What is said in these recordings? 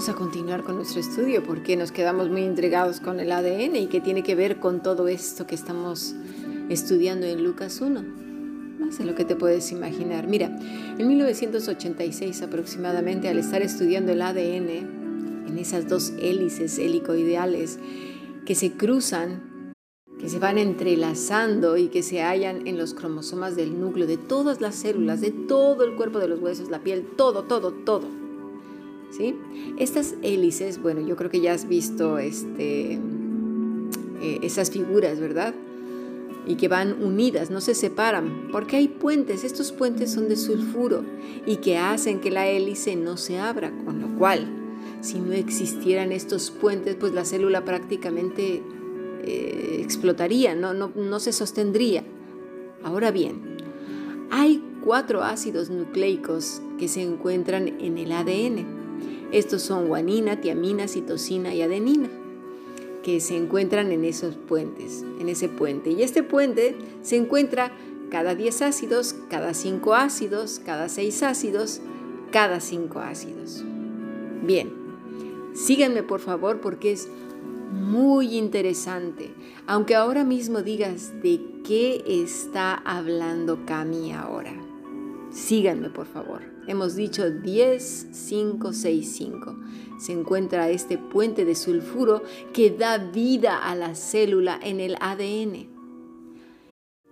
Vamos a continuar con nuestro estudio porque nos quedamos muy intrigados con el ADN y que tiene que ver con todo esto que estamos estudiando en Lucas 1. Más de lo que te puedes imaginar. Mira, en 1986 aproximadamente, al estar estudiando el ADN, en esas dos hélices helicoideales que se cruzan, que se van entrelazando y que se hallan en los cromosomas del núcleo de todas las células, de todo el cuerpo de los huesos, la piel, todo, todo, todo ¿sí? Estas hélices, bueno, yo creo que ya has visto este, eh, esas figuras, ¿verdad? Y que van unidas, no se separan, porque hay puentes, estos puentes son de sulfuro y que hacen que la hélice no se abra, con lo cual, si no existieran estos puentes, pues la célula prácticamente eh, explotaría, no, se sostendría. Ahora bien, hay cuatro ácidos nucleicos que se encuentran en el ADN estos son guanina, tiamina, citosina y adenina, que se encuentran en esos puentes, en ese puente. Y este puente se encuentra cada 10 ácidos, cada 5 ácidos, cada 6 ácidos, cada 5 ácidos. Bien, síganme por favor porque es muy interesante. Aunque ahora mismo digas de qué está hablando Cami ahora. Síganme por favor hemos dicho 10, 5, 6, 5. Se encuentra este puente de sulfuro que da vida a la célula en el ADN.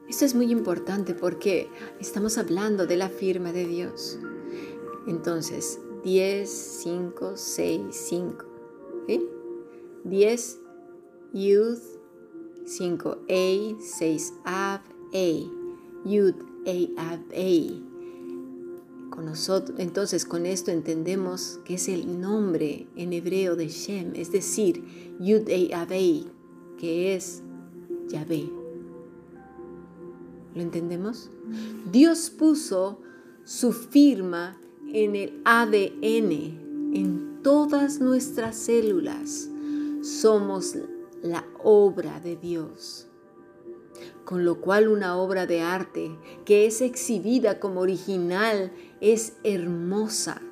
Esto es muy importante porque estamos hablando de la firma de Dios. Entonces, 10, 5, 6, 5. 10 Yud, 5 A, 6 Av, A. Yud, A, Av, A entonces con esto entendemos que es el nombre en hebreo de Shem, es decir, Yud Avei, que es Yahvé. ¿Lo entendemos? Dios puso su firma en el ADN, en todas nuestras células. Somos la obra de Dios con lo cual una obra de arte que es exhibida como original es hermosa,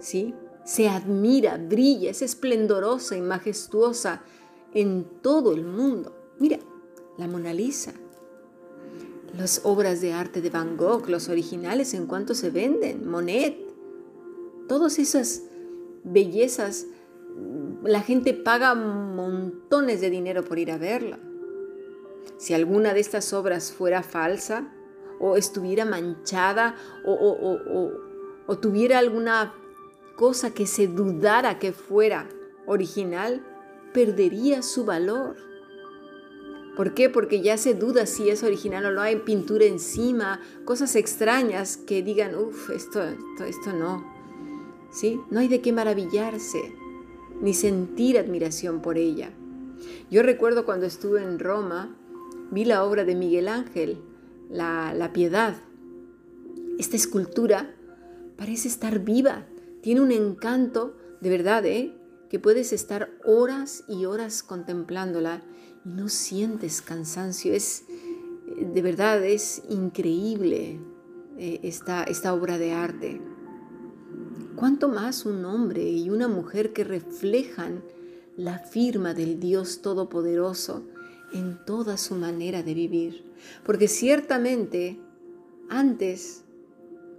¿sí? Se admira, brilla, es esplendorosa y majestuosa en todo el mundo. Mira, la Mona Lisa, las obras de arte de Van Gogh, los originales en cuanto se venden, Monet, todas esas bellezas, la gente paga montones de dinero por ir a verla. Si alguna de estas obras fuera falsa, o estuviera manchada o, tuviera alguna cosa que se dudara que fuera original, perdería su valor. ¿Por qué? Porque ya se duda si es original o no, hay pintura encima, cosas extrañas que digan, uff, esto, esto, esto no. ¿Sí? No hay de qué maravillarse, ni sentir admiración por ella. Yo recuerdo cuando estuve en Roma, vi la obra de Miguel Ángel, la, piedad. Esta escultura parece estar viva, tiene un encanto de verdad, ¿eh? que puedes estar horas y horas contemplándola y no sientes cansancio. Es de verdad es increíble eh, esta, esta obra de arte. ¿Cuánto más un hombre y una mujer que reflejan la firma del Dios Todopoderoso en toda su manera de vivir. Porque ciertamente antes,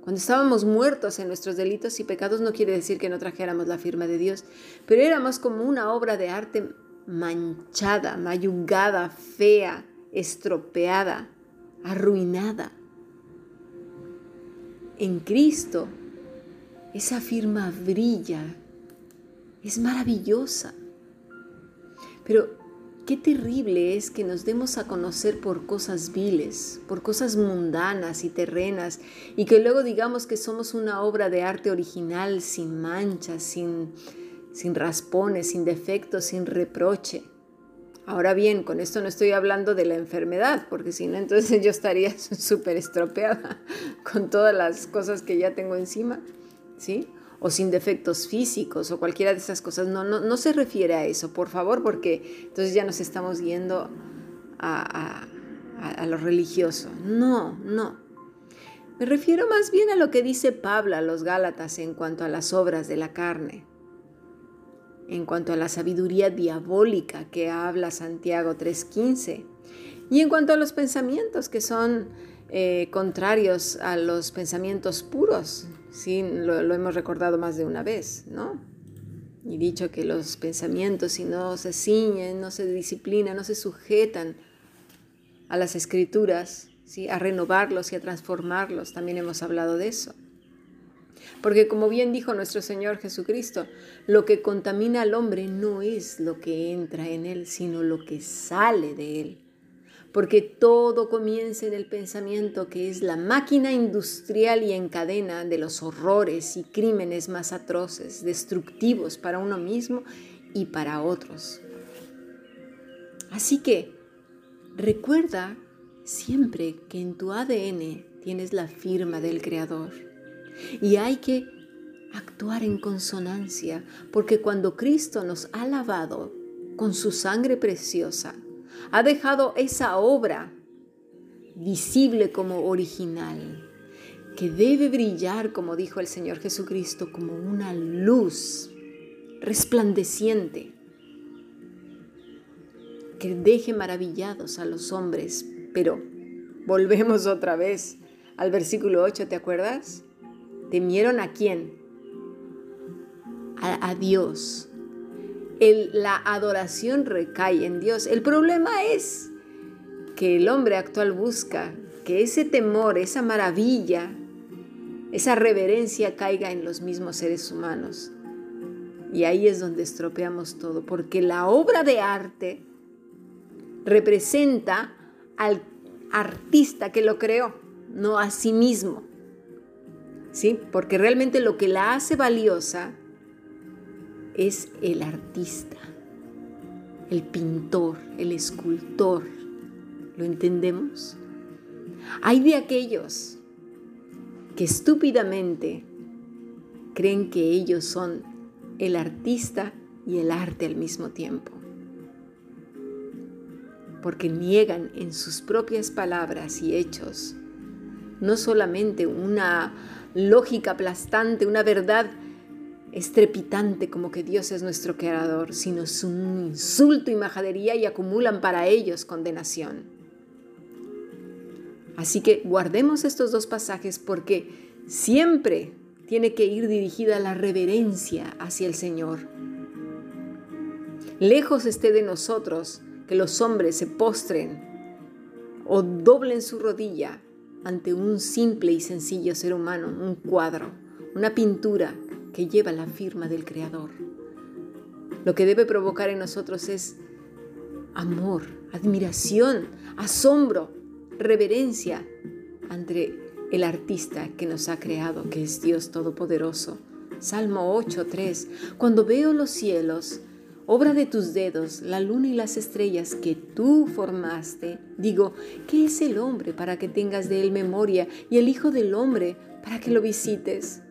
cuando estábamos muertos en nuestros delitos y pecados, no quiere decir que no trajéramos la firma de Dios, pero éramos como una obra de arte manchada, mayugada, fea, estropeada, arruinada. En Cristo, esa firma brilla, es maravillosa. Pero Qué terrible es que nos demos a conocer por cosas viles, por cosas mundanas y terrenas, y que luego digamos que somos una obra de arte original, sin manchas, sin, sin raspones, sin defectos, sin reproche. Ahora bien, con esto no estoy hablando de la enfermedad, porque si no, entonces yo estaría súper estropeada con todas las cosas que ya tengo encima, ¿sí? O sin defectos físicos o cualquiera de esas cosas. No, no, no se refiere a eso, por favor, porque entonces ya nos estamos yendo a, a, lo religioso. No, no. Me refiero más bien a lo que dice Pablo a los Gálatas en cuanto a las obras de la carne. en cuanto a la sabiduría diabólica que habla Santiago 3.15 y en cuanto a los pensamientos que son eh, contrarios a los pensamientos puros. Sí, lo, hemos recordado más de una vez, ¿no? Y dicho que los pensamientos, si no se ciñen, no se disciplinan, no se sujetan a las escrituras, ¿sí? a renovarlos y a transformarlos, también hemos hablado de eso. Porque como bien dijo nuestro Señor Jesucristo, lo que contamina al hombre no es lo que entra en él, sino lo que sale de él. Porque todo comienza en el pensamiento que es la máquina industrial y en cadena de los horrores y crímenes más atroces, destructivos para uno mismo y para otros. Así que recuerda siempre que en tu ADN tienes la firma del Creador y hay que actuar en consonancia, porque cuando Cristo nos ha lavado con su sangre preciosa, ha dejado esa obra visible como original, que debe brillar, como dijo el Señor Jesucristo, como una luz resplandeciente, que deje maravillados a los hombres. Pero volvemos otra vez al versículo 8, ¿te acuerdas? ¿Temieron a quién? A, Dios. La adoración recae en Dios. El problema es que el hombre actual busca que ese temor, esa maravilla, esa reverencia caiga en los mismos seres humanos. Y ahí es donde estropeamos todo, porque la obra de arte representa al artista que lo creó, no a sí mismo. ¿sí? Porque realmente lo que la hace valiosa es el artista, el pintor, el escultor. ¿Lo entendemos? Hay de aquellos que estúpidamente creen que ellos son el artista y el arte al mismo tiempo, porque niegan en sus propias palabras y hechos no solamente una lógica aplastante, una verdad estrepitante como que Dios es nuestro creador, sino es un insulto y majadería y acumulan para ellos condenación. Así que guardemos estos dos pasajes porque siempre tiene que ir dirigida la reverencia hacia el Señor. Lejos esté de nosotros que los hombres se postren o doblen su rodilla ante un simple y sencillo ser humano, un cuadro, una pintura que lleva la firma del Creador. Lo que debe provocar en nosotros es amor, admiración, asombro, reverencia ante el artista que nos ha creado, que es Dios Todopoderoso. Salmo 8.3. Cuando veo los cielos, obra de tus dedos, la luna y las estrellas que tú formaste. Digo, ¿qué es el hombre para que tengas de él memoria y el Hijo del Hombre para que lo visites?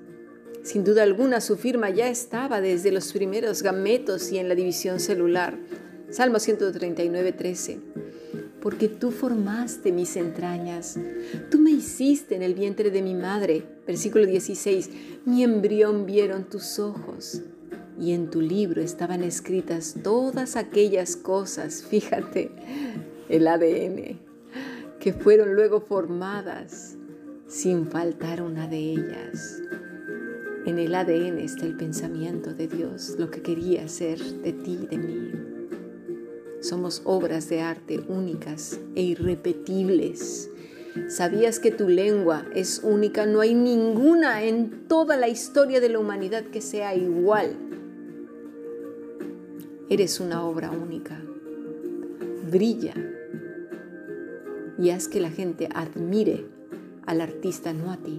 Sin duda alguna su firma ya estaba desde los primeros gametos y en la división celular. Salmo 139, 13. Porque tú formaste mis entrañas, tú me hiciste en el vientre de mi madre. Versículo 16. Mi embrión vieron tus ojos y en tu libro estaban escritas todas aquellas cosas, fíjate, el ADN, que fueron luego formadas sin faltar una de ellas. En el ADN está el pensamiento de Dios, lo que quería hacer de ti y de mí. Somos obras de arte únicas e irrepetibles. ¿Sabías que tu lengua es única? No hay ninguna en toda la historia de la humanidad que sea igual Eres una obra única. Brilla y haz que la gente admire al artista, no a ti.